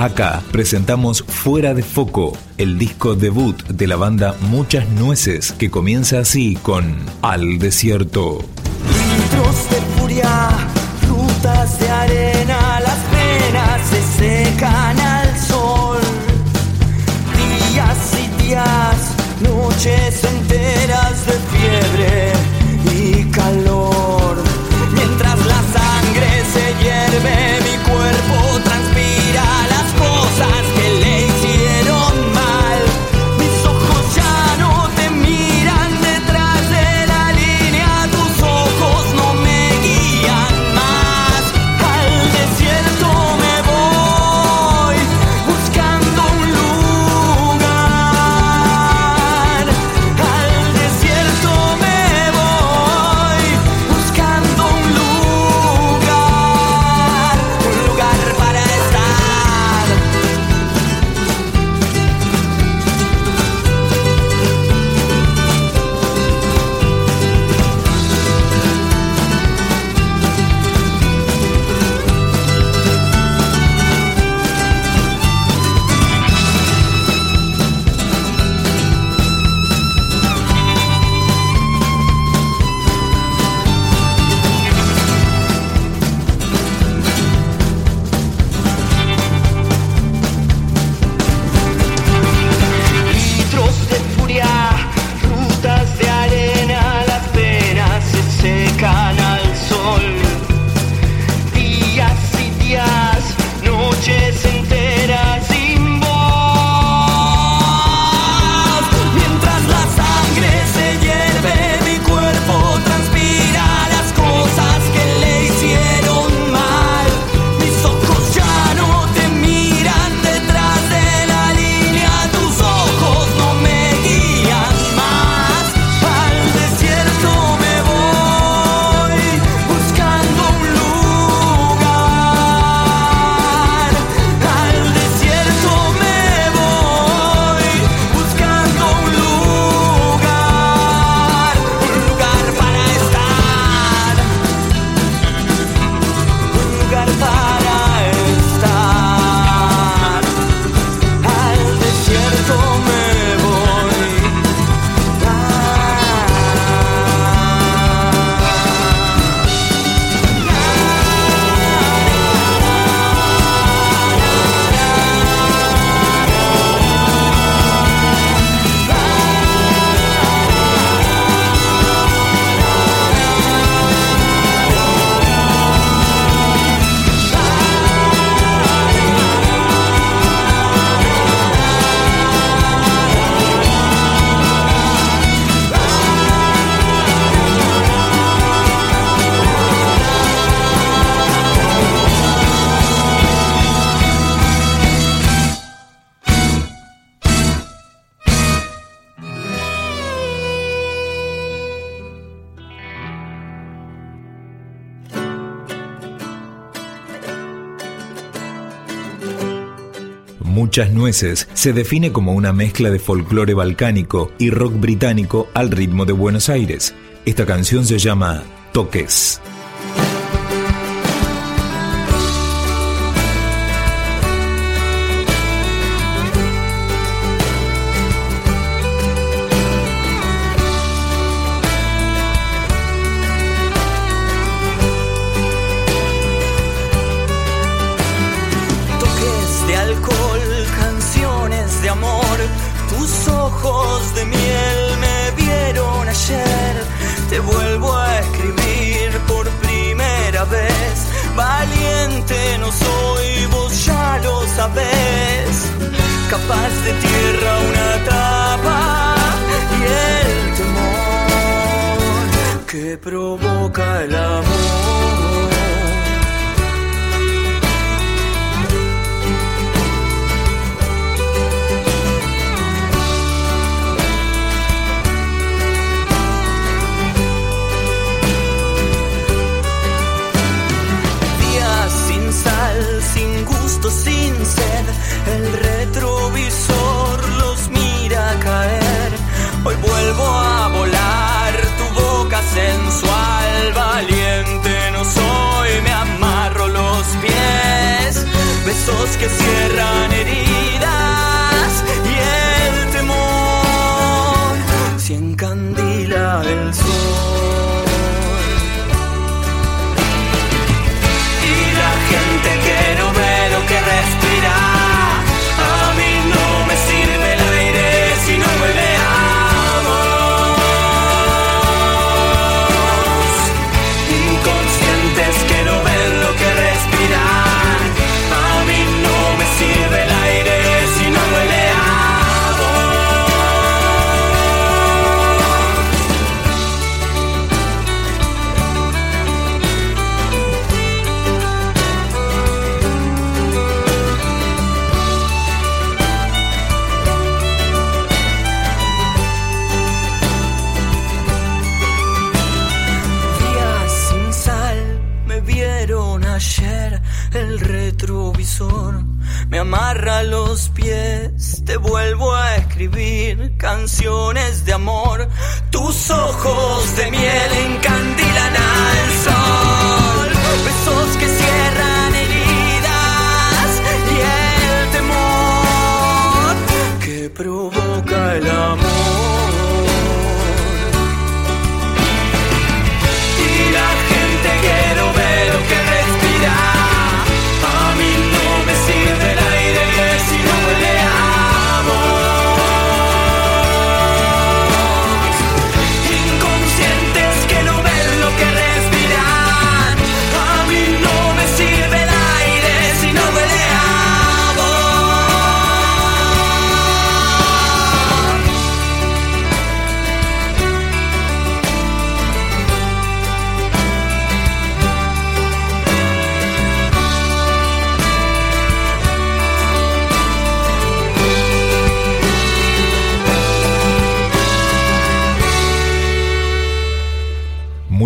Acá presentamos Fuera de Foco, el disco debut de la banda Muchas Nueces, que comienza así con Al Desierto. Muchas Nueces se define como una mezcla de folclore balcánico y rock británico al ritmo de Buenos Aires. Esta canción se llama Toques. capas de tierra una tapa y el temor que provoca el amor. sin sal, sin gusto, sin sed. besos que cierran heridas y el temor si encandila el sol.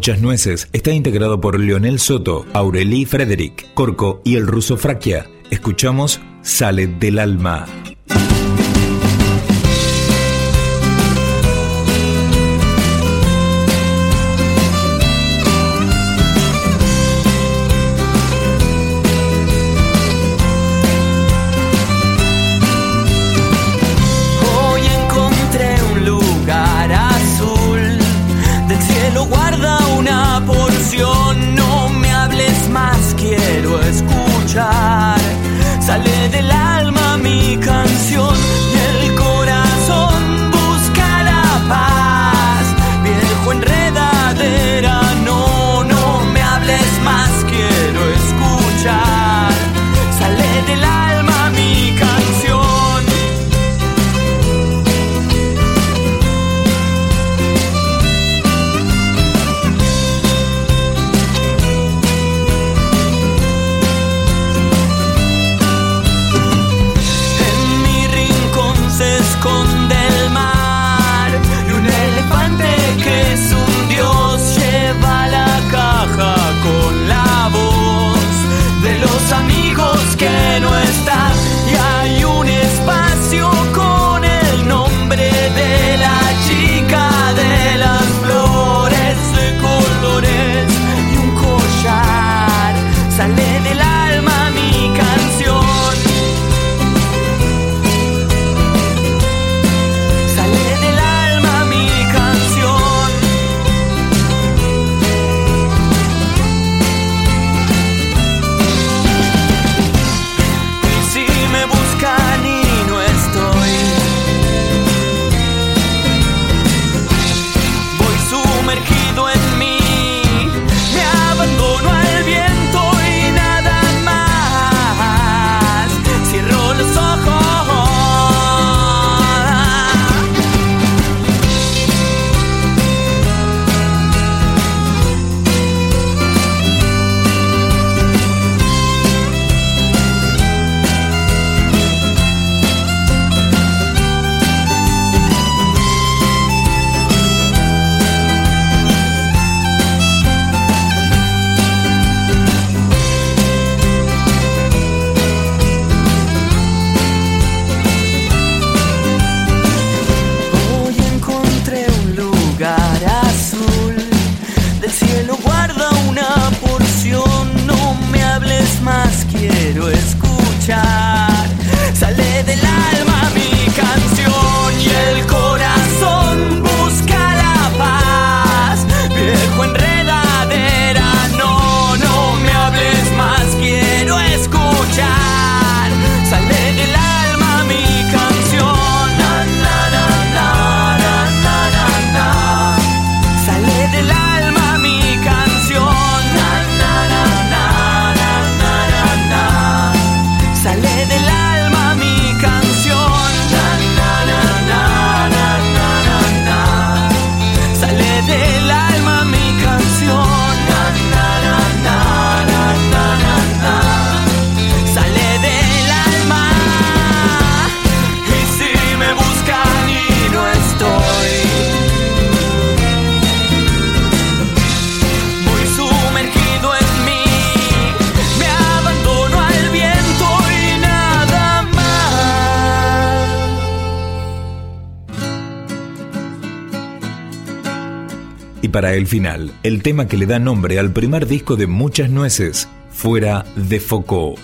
Muchas Nueces está integrado por Leonel Soto, Aureli Frederick, Corco y el ruso Fraquia. Escuchamos Sale del Alma. Para el final, el tema que le da nombre al primer disco de Muchas Nueces, Fuera de Foco.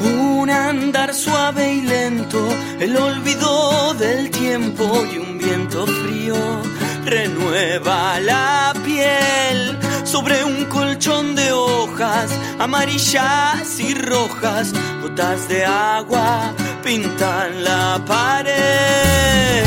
Un andar suave y lento, el olvido del tiempo y un viento frío renueva la piel sobre un colchón de hojas amarillas y rojas, gotas de agua pintan la pared.